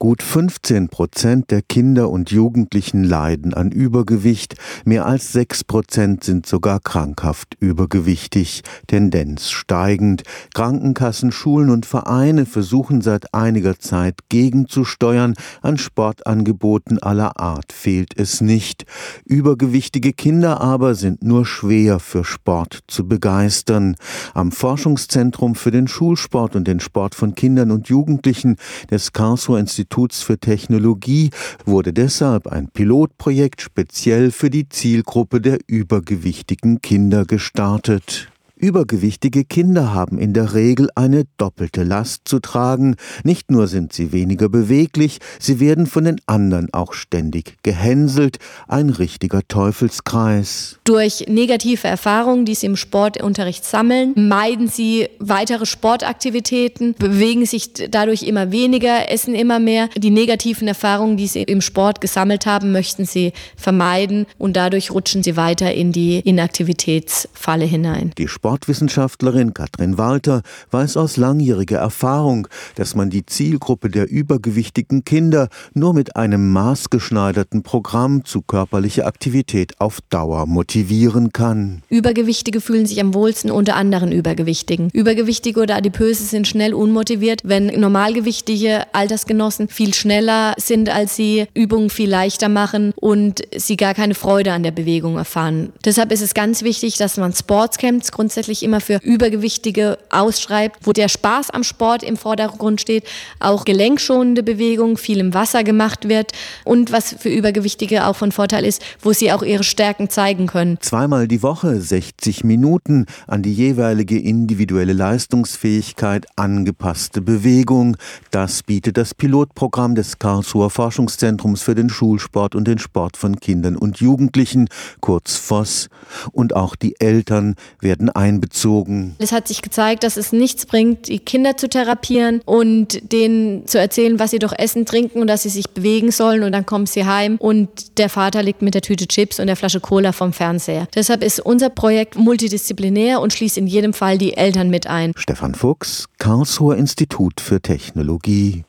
Gut 15 Prozent der Kinder und Jugendlichen leiden an Übergewicht, mehr als 6 Prozent sind sogar krankhaft übergewichtig, Tendenz steigend. Krankenkassen, Schulen und Vereine versuchen seit einiger Zeit gegenzusteuern, an Sportangeboten aller Art fehlt es nicht. Übergewichtige Kinder aber sind nur schwer für Sport zu begeistern. Am Forschungszentrum für den Schulsport und den Sport von Kindern und Jugendlichen des Karlsruher Instituts Instituts für Technologie wurde deshalb ein Pilotprojekt speziell für die Zielgruppe der übergewichtigen Kinder gestartet. Übergewichtige Kinder haben in der Regel eine doppelte Last zu tragen. Nicht nur sind sie weniger beweglich, sie werden von den anderen auch ständig gehänselt. Ein richtiger Teufelskreis. Durch negative Erfahrungen, die sie im Sportunterricht sammeln, meiden sie weitere Sportaktivitäten, bewegen sich dadurch immer weniger, essen immer mehr. Die negativen Erfahrungen, die sie im Sport gesammelt haben, möchten sie vermeiden und dadurch rutschen sie weiter in die Inaktivitätsfalle hinein. Die Sportwissenschaftlerin Katrin Walter weiß aus langjähriger Erfahrung, dass man die Zielgruppe der übergewichtigen Kinder nur mit einem maßgeschneiderten Programm zu körperlicher Aktivität auf Dauer motivieren kann. Übergewichtige fühlen sich am wohlsten unter anderen Übergewichtigen. Übergewichtige oder Adipöse sind schnell unmotiviert, wenn normalgewichtige Altersgenossen viel schneller sind als sie, Übungen viel leichter machen und sie gar keine Freude an der Bewegung erfahren. Deshalb ist es ganz wichtig, dass man Sportscamps grundsätzlich grundsätzlich immer für Übergewichtige ausschreibt, wo der Spaß am Sport im Vordergrund steht, auch gelenkschonende Bewegung, viel im Wasser gemacht wird und was für Übergewichtige auch von Vorteil ist, wo sie auch ihre Stärken zeigen können. Zweimal die Woche 60 Minuten an die jeweilige individuelle Leistungsfähigkeit angepasste Bewegung. Das bietet das Pilotprogramm des Karlsruher Forschungszentrums für den Schulsport und den Sport von Kindern und Jugendlichen, kurz FOSS. Und auch die Eltern werden ein einbezogen. Es hat sich gezeigt, dass es nichts bringt, die Kinder zu therapieren und denen zu erzählen, was sie doch essen, trinken und dass sie sich bewegen sollen und dann kommen sie heim und der Vater liegt mit der Tüte Chips und der Flasche Cola vom Fernseher. Deshalb ist unser Projekt multidisziplinär und schließt in jedem Fall die Eltern mit ein. Stefan Fuchs, Karlsruher Institut für Technologie.